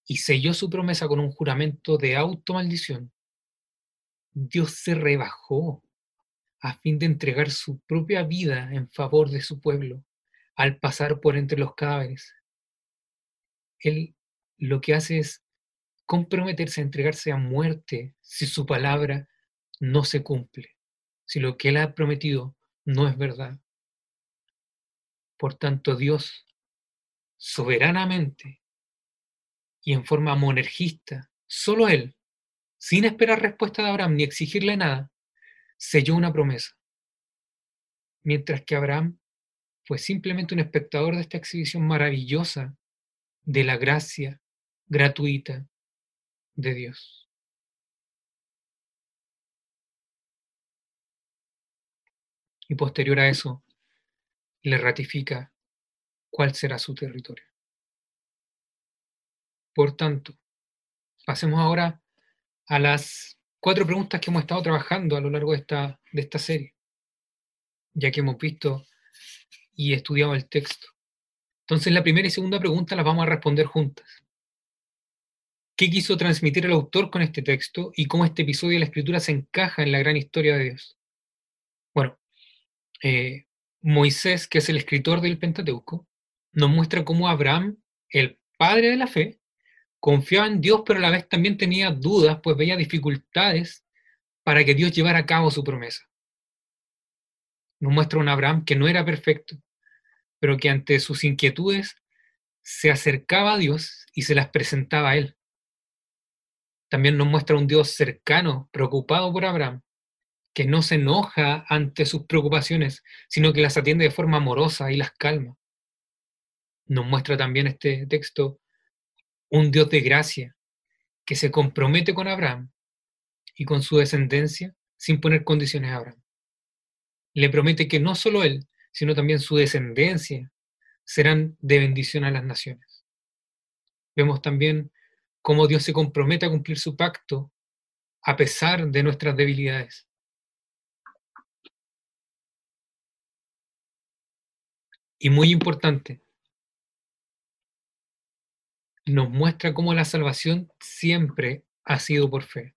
y selló su promesa con un juramento de automaldición. Dios se rebajó a fin de entregar su propia vida en favor de su pueblo al pasar por entre los cadáveres. Él lo que hace es comprometerse a entregarse a muerte si su palabra no se cumple, si lo que él ha prometido no es verdad. Por tanto, Dios, soberanamente y en forma monergista, solo él, sin esperar respuesta de Abraham ni exigirle nada, selló una promesa. Mientras que Abraham fue simplemente un espectador de esta exhibición maravillosa de la gracia gratuita de Dios. Y posterior a eso, le ratifica cuál será su territorio. Por tanto, pasemos ahora a las cuatro preguntas que hemos estado trabajando a lo largo de esta, de esta serie, ya que hemos visto y estudiado el texto. Entonces, la primera y segunda pregunta las vamos a responder juntas. ¿Qué quiso transmitir el autor con este texto y cómo este episodio de la escritura se encaja en la gran historia de Dios? Bueno, eh, Moisés, que es el escritor del Pentateuco, nos muestra cómo Abraham, el padre de la fe, confiaba en Dios, pero a la vez también tenía dudas, pues veía dificultades para que Dios llevara a cabo su promesa. Nos muestra un Abraham que no era perfecto, pero que ante sus inquietudes se acercaba a Dios y se las presentaba a Él. También nos muestra un Dios cercano, preocupado por Abraham, que no se enoja ante sus preocupaciones, sino que las atiende de forma amorosa y las calma. Nos muestra también este texto un Dios de gracia, que se compromete con Abraham y con su descendencia sin poner condiciones a Abraham. Le promete que no solo él, sino también su descendencia, serán de bendición a las naciones. Vemos también cómo Dios se compromete a cumplir su pacto a pesar de nuestras debilidades. Y muy importante, nos muestra cómo la salvación siempre ha sido por fe.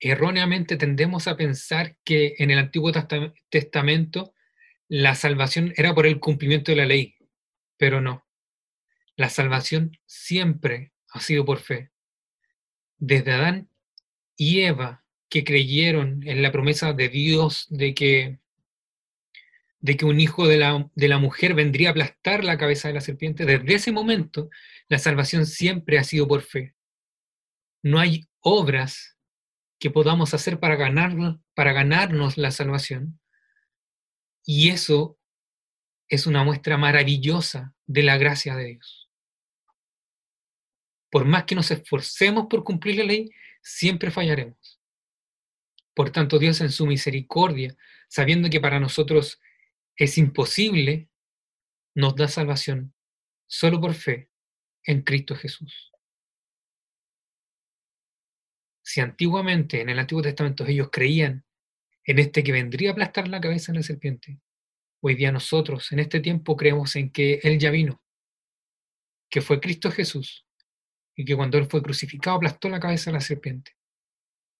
Erróneamente tendemos a pensar que en el Antiguo Testamento la salvación era por el cumplimiento de la ley, pero no. La salvación siempre ha sido por fe. Desde Adán y Eva, que creyeron en la promesa de Dios de que, de que un hijo de la, de la mujer vendría a aplastar la cabeza de la serpiente, desde ese momento la salvación siempre ha sido por fe. No hay obras que podamos hacer para, ganar, para ganarnos la salvación, y eso es una muestra maravillosa de la gracia de Dios. Por más que nos esforcemos por cumplir la ley, siempre fallaremos. Por tanto, Dios en su misericordia, sabiendo que para nosotros es imposible, nos da salvación solo por fe en Cristo Jesús. Si antiguamente en el Antiguo Testamento ellos creían en este que vendría a aplastar la cabeza de la serpiente. Hoy día nosotros en este tiempo creemos en que Él ya vino, que fue Cristo Jesús, y que cuando Él fue crucificado aplastó la cabeza de la serpiente.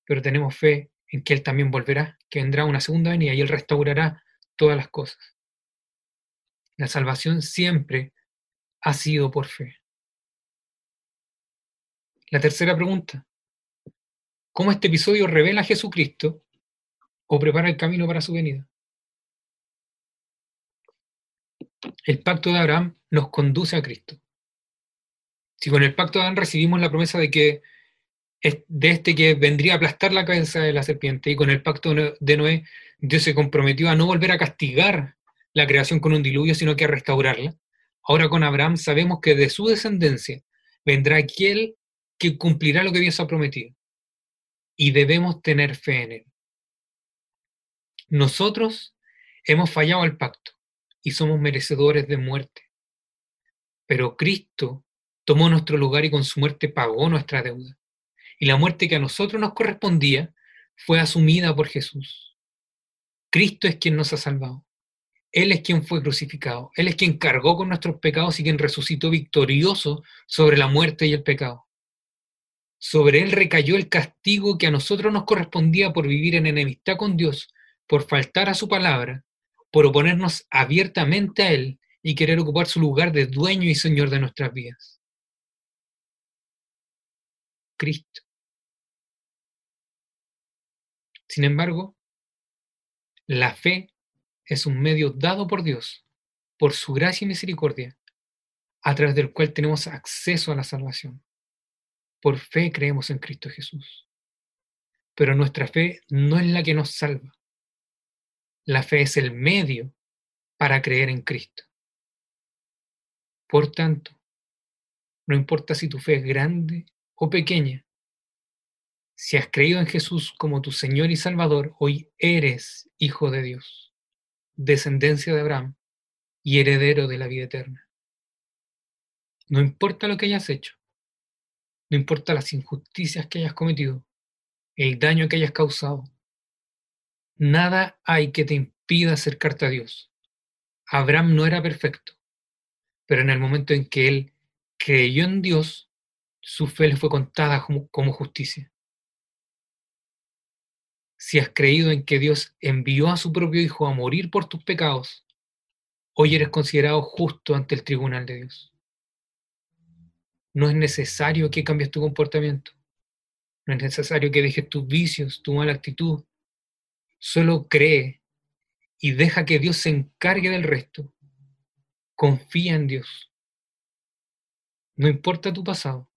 Pero tenemos fe en que Él también volverá, que vendrá una segunda venida y Él restaurará todas las cosas. La salvación siempre ha sido por fe. La tercera pregunta. ¿Cómo este episodio revela a Jesucristo o prepara el camino para su venida? El pacto de Abraham nos conduce a Cristo. Si con el pacto de Abraham recibimos la promesa de que de este que vendría a aplastar la cabeza de la serpiente y con el pacto de Noé, Dios se comprometió a no volver a castigar la creación con un diluvio, sino que a restaurarla. Ahora con Abraham sabemos que de su descendencia vendrá aquel que cumplirá lo que Dios ha prometido. Y debemos tener fe en él. Nosotros hemos fallado al pacto y somos merecedores de muerte. Pero Cristo tomó nuestro lugar y con su muerte pagó nuestra deuda y la muerte que a nosotros nos correspondía fue asumida por Jesús. Cristo es quien nos ha salvado. Él es quien fue crucificado. Él es quien cargó con nuestros pecados y quien resucitó victorioso sobre la muerte y el pecado. Sobre Él recayó el castigo que a nosotros nos correspondía por vivir en enemistad con Dios, por faltar a su palabra, por oponernos abiertamente a Él y querer ocupar su lugar de dueño y señor de nuestras vidas. Cristo. Sin embargo, la fe es un medio dado por Dios, por su gracia y misericordia, a través del cual tenemos acceso a la salvación. Por fe creemos en Cristo Jesús. Pero nuestra fe no es la que nos salva. La fe es el medio para creer en Cristo. Por tanto, no importa si tu fe es grande o pequeña, si has creído en Jesús como tu Señor y Salvador, hoy eres hijo de Dios, descendencia de Abraham y heredero de la vida eterna. No importa lo que hayas hecho, no importa las injusticias que hayas cometido, el daño que hayas causado, nada hay que te impida acercarte a Dios. Abraham no era perfecto, pero en el momento en que él creyó en Dios, su fe le fue contada como, como justicia si has creído en que Dios envió a su propio Hijo a morir por tus pecados, hoy eres considerado justo ante el tribunal de Dios. No es necesario que cambies tu comportamiento. No es necesario que dejes tus vicios, tu mala actitud. Solo cree y deja que Dios se encargue del resto. Confía en Dios. No importa tu pasado.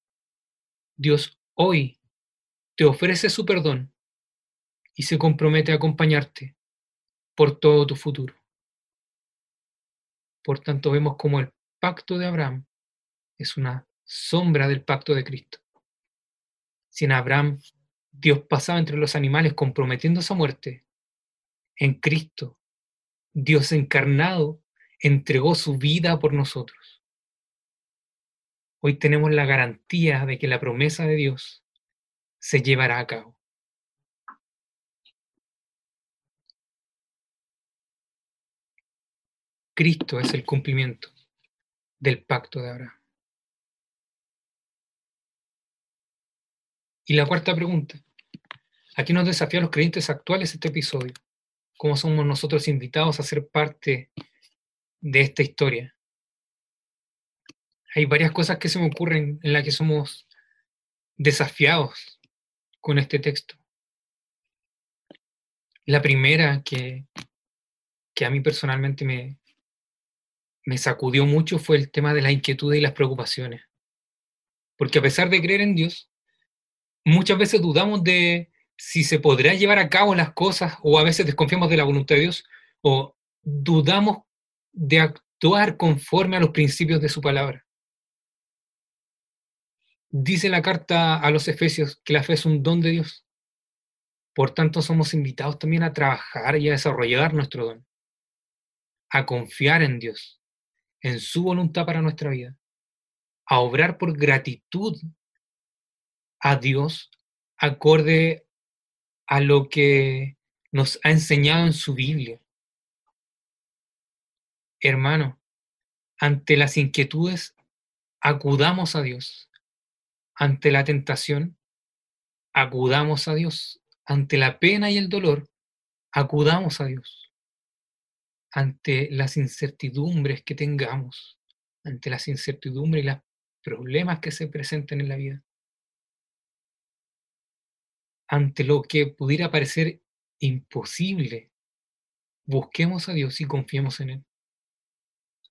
Dios hoy te ofrece su perdón y se compromete a acompañarte por todo tu futuro. Por tanto, vemos como el pacto de Abraham es una sombra del pacto de Cristo. Si en Abraham Dios pasaba entre los animales comprometiéndose a muerte, en Cristo Dios encarnado entregó su vida por nosotros. Hoy tenemos la garantía de que la promesa de Dios se llevará a cabo. Cristo es el cumplimiento del pacto de Abraham. Y la cuarta pregunta. Aquí nos desafía a los creyentes actuales este episodio. ¿Cómo somos nosotros invitados a ser parte de esta historia? Hay varias cosas que se me ocurren en las que somos desafiados con este texto. La primera que, que a mí personalmente me, me sacudió mucho fue el tema de las inquietudes y las preocupaciones. Porque a pesar de creer en Dios, muchas veces dudamos de si se podrá llevar a cabo las cosas o a veces desconfiamos de la voluntad de Dios o dudamos de actuar conforme a los principios de su palabra. Dice la carta a los Efesios que la fe es un don de Dios. Por tanto, somos invitados también a trabajar y a desarrollar nuestro don, a confiar en Dios, en su voluntad para nuestra vida, a obrar por gratitud a Dios acorde a lo que nos ha enseñado en su Biblia. Hermano, ante las inquietudes, acudamos a Dios. Ante la tentación, acudamos a Dios. ante la pena y el dolor, acudamos a Dios. Ante las incertidumbres que tengamos, ante las incertidumbres y los problemas que se presenten en la vida, ante lo que pudiera parecer imposible, busquemos a Dios y confiemos en Él.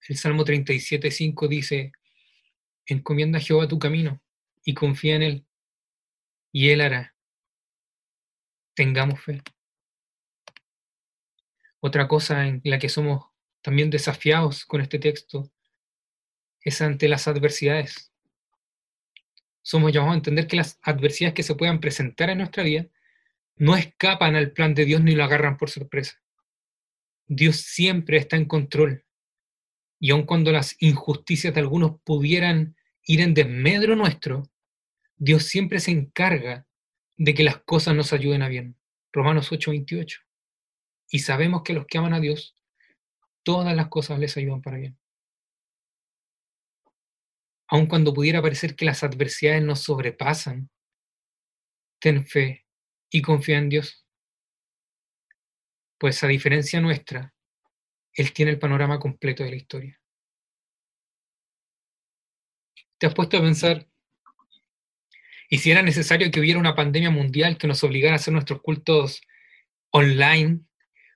El Salmo 37.5 dice, encomienda a Jehová tu camino y confía en Él, y Él hará. Tengamos fe. Otra cosa en la que somos también desafiados con este texto es ante las adversidades. Somos llamados a entender que las adversidades que se puedan presentar en nuestra vida no escapan al plan de Dios ni lo agarran por sorpresa. Dios siempre está en control. Y aun cuando las injusticias de algunos pudieran ir en desmedro nuestro, Dios siempre se encarga de que las cosas nos ayuden a bien. Romanos 8:28. Y sabemos que los que aman a Dios, todas las cosas les ayudan para bien. Aun cuando pudiera parecer que las adversidades nos sobrepasan, ten fe y confía en Dios. Pues a diferencia nuestra, Él tiene el panorama completo de la historia. ¿Te has puesto a pensar y si era necesario que hubiera una pandemia mundial que nos obligara a hacer nuestros cultos online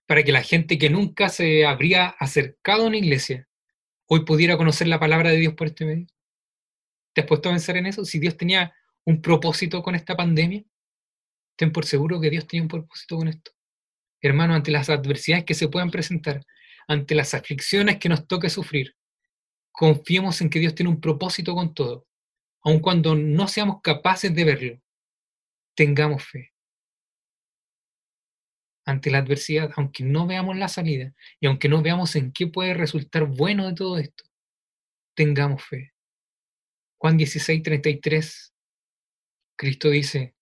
para que la gente que nunca se habría acercado a una iglesia hoy pudiera conocer la palabra de Dios por este medio? ¿Te has puesto a pensar en eso? Si Dios tenía un propósito con esta pandemia, ten por seguro que Dios tenía un propósito con esto. Hermano, ante las adversidades que se puedan presentar, ante las aflicciones que nos toque sufrir, confiemos en que Dios tiene un propósito con todo aun cuando no seamos capaces de verlo, tengamos fe. Ante la adversidad, aunque no veamos la salida y aunque no veamos en qué puede resultar bueno de todo esto, tengamos fe. Juan 16, 33, Cristo dice,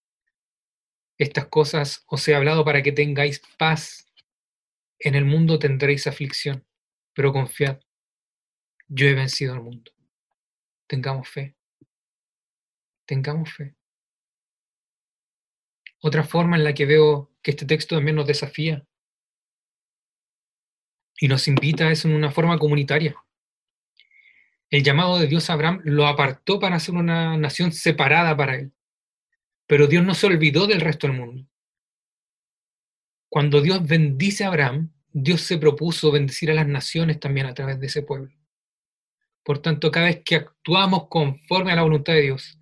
estas cosas os he hablado para que tengáis paz. En el mundo tendréis aflicción, pero confiad, yo he vencido al mundo. Tengamos fe tengamos fe. Otra forma en la que veo que este texto también nos desafía y nos invita es en una forma comunitaria. El llamado de Dios a Abraham lo apartó para ser una nación separada para él. Pero Dios no se olvidó del resto del mundo. Cuando Dios bendice a Abraham, Dios se propuso bendecir a las naciones también a través de ese pueblo. Por tanto, cada vez que actuamos conforme a la voluntad de Dios,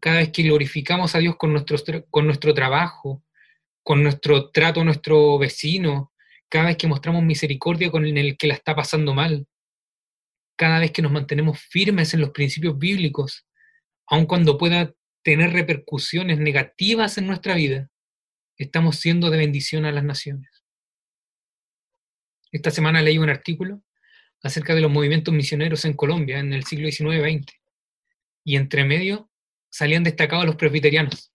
cada vez que glorificamos a Dios con nuestro, con nuestro trabajo, con nuestro trato a nuestro vecino, cada vez que mostramos misericordia con el que la está pasando mal, cada vez que nos mantenemos firmes en los principios bíblicos, aun cuando pueda tener repercusiones negativas en nuestra vida, estamos siendo de bendición a las naciones. Esta semana leí un artículo acerca de los movimientos misioneros en Colombia en el siglo XIX-XX. Y entre medio salían destacados los presbiterianos,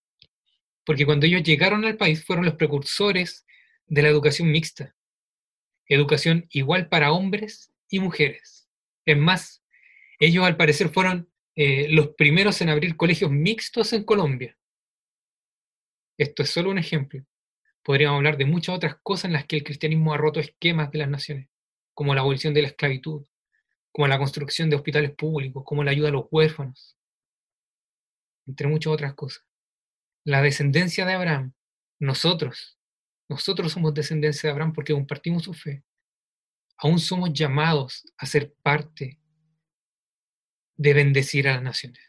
porque cuando ellos llegaron al país fueron los precursores de la educación mixta, educación igual para hombres y mujeres. Es más, ellos al parecer fueron eh, los primeros en abrir colegios mixtos en Colombia. Esto es solo un ejemplo. Podríamos hablar de muchas otras cosas en las que el cristianismo ha roto esquemas de las naciones, como la abolición de la esclavitud, como la construcción de hospitales públicos, como la ayuda a los huérfanos, entre muchas otras cosas. La descendencia de Abraham, nosotros, nosotros somos descendencia de Abraham porque compartimos su fe. Aún somos llamados a ser parte de bendecir a las naciones.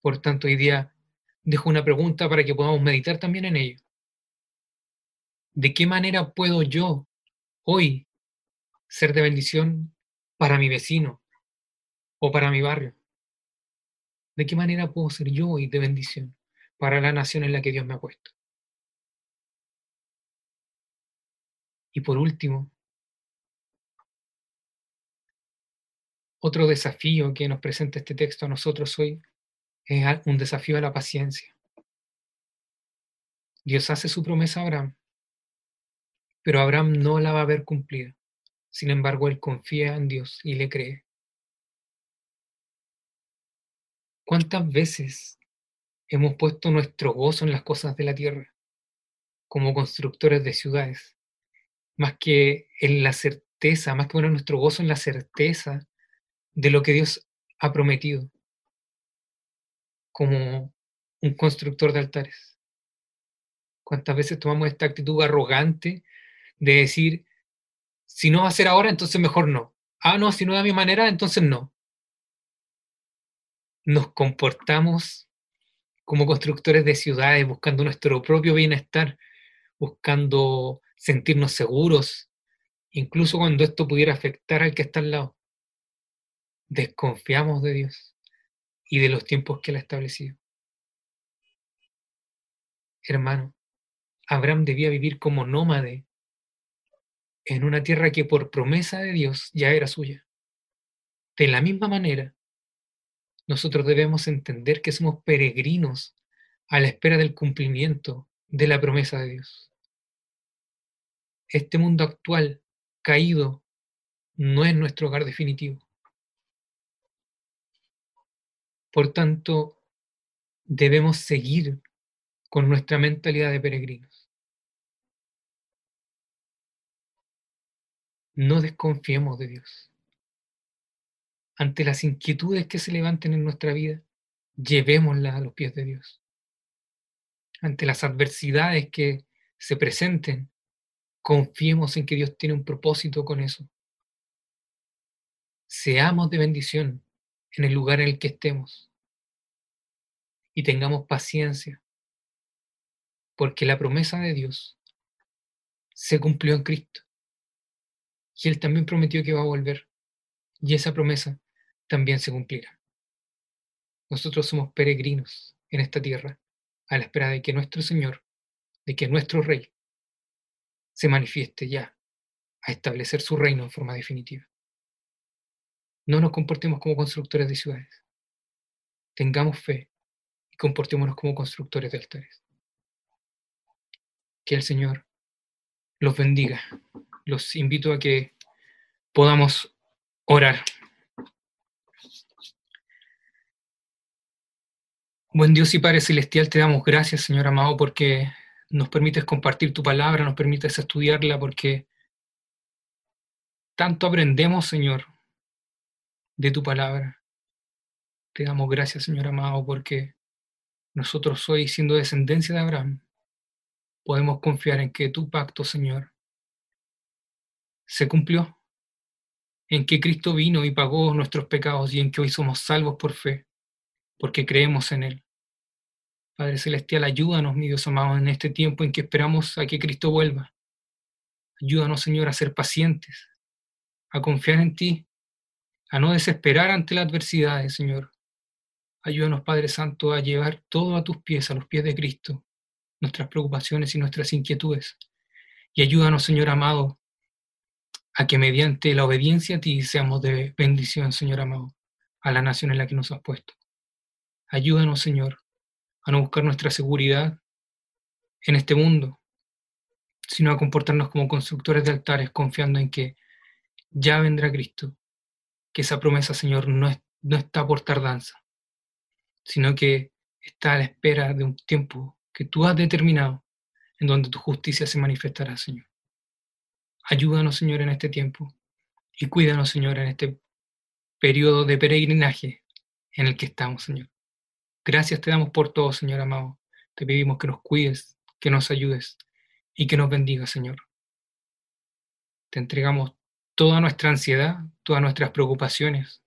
Por tanto, hoy día dejo una pregunta para que podamos meditar también en ello. ¿De qué manera puedo yo hoy ser de bendición para mi vecino o para mi barrio? ¿De qué manera puedo ser yo hoy de bendición para la nación en la que Dios me ha puesto? Y por último, otro desafío que nos presenta este texto a nosotros hoy es un desafío a la paciencia. Dios hace su promesa a Abraham, pero Abraham no la va a ver cumplida. Sin embargo, él confía en Dios y le cree. ¿Cuántas veces hemos puesto nuestro gozo en las cosas de la tierra como constructores de ciudades, más que en la certeza, más que poner nuestro gozo en la certeza de lo que Dios ha prometido, como un constructor de altares. ¿Cuántas veces tomamos esta actitud arrogante de decir, si no va a ser ahora, entonces mejor no? Ah, no, si no es a mi manera, entonces no. Nos comportamos como constructores de ciudades, buscando nuestro propio bienestar, buscando sentirnos seguros, incluso cuando esto pudiera afectar al que está al lado. Desconfiamos de Dios y de los tiempos que Él ha establecido. Hermano, Abraham debía vivir como nómade en una tierra que por promesa de Dios ya era suya. De la misma manera, nosotros debemos entender que somos peregrinos a la espera del cumplimiento de la promesa de Dios. Este mundo actual, caído, no es nuestro hogar definitivo. Por tanto, debemos seguir con nuestra mentalidad de peregrinos. No desconfiemos de Dios. Ante las inquietudes que se levanten en nuestra vida, llevémoslas a los pies de Dios. Ante las adversidades que se presenten, confiemos en que Dios tiene un propósito con eso. Seamos de bendición en el lugar en el que estemos y tengamos paciencia, porque la promesa de Dios se cumplió en Cristo. Y Él también prometió que va a volver. Y esa promesa también se cumplirá. Nosotros somos peregrinos en esta tierra a la espera de que nuestro Señor, de que nuestro Rey se manifieste ya a establecer su reino en forma definitiva. No nos comportemos como constructores de ciudades. Tengamos fe y comportémonos como constructores de altares. Que el Señor los bendiga. Los invito a que podamos orar. Buen Dios y Padre Celestial, te damos gracias, Señor amado, porque nos permites compartir tu palabra, nos permites estudiarla, porque tanto aprendemos, Señor, de tu palabra. Te damos gracias, Señor amado, porque nosotros hoy, siendo descendencia de Abraham, podemos confiar en que tu pacto, Señor, se cumplió, en que Cristo vino y pagó nuestros pecados y en que hoy somos salvos por fe, porque creemos en Él. Padre Celestial, ayúdanos, mi Dios amado, en este tiempo en que esperamos a que Cristo vuelva. Ayúdanos, Señor, a ser pacientes, a confiar en ti, a no desesperar ante las adversidades, Señor. Ayúdanos, Padre Santo, a llevar todo a tus pies, a los pies de Cristo, nuestras preocupaciones y nuestras inquietudes. Y ayúdanos, Señor amado, a que mediante la obediencia a ti seamos de bendición, Señor amado, a la nación en la que nos has puesto. Ayúdanos, Señor, a no buscar nuestra seguridad en este mundo, sino a comportarnos como constructores de altares confiando en que ya vendrá Cristo, que esa promesa, Señor, no, no está por tardanza, sino que está a la espera de un tiempo que tú has determinado en donde tu justicia se manifestará, Señor. Ayúdanos, Señor, en este tiempo y cuídanos, Señor, en este periodo de peregrinaje en el que estamos, Señor. Gracias te damos por todo, Señor amado. Te pedimos que nos cuides, que nos ayudes y que nos bendiga, Señor. Te entregamos toda nuestra ansiedad, todas nuestras preocupaciones.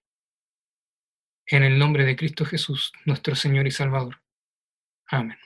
En el nombre de Cristo Jesús, nuestro Señor y Salvador. Amén.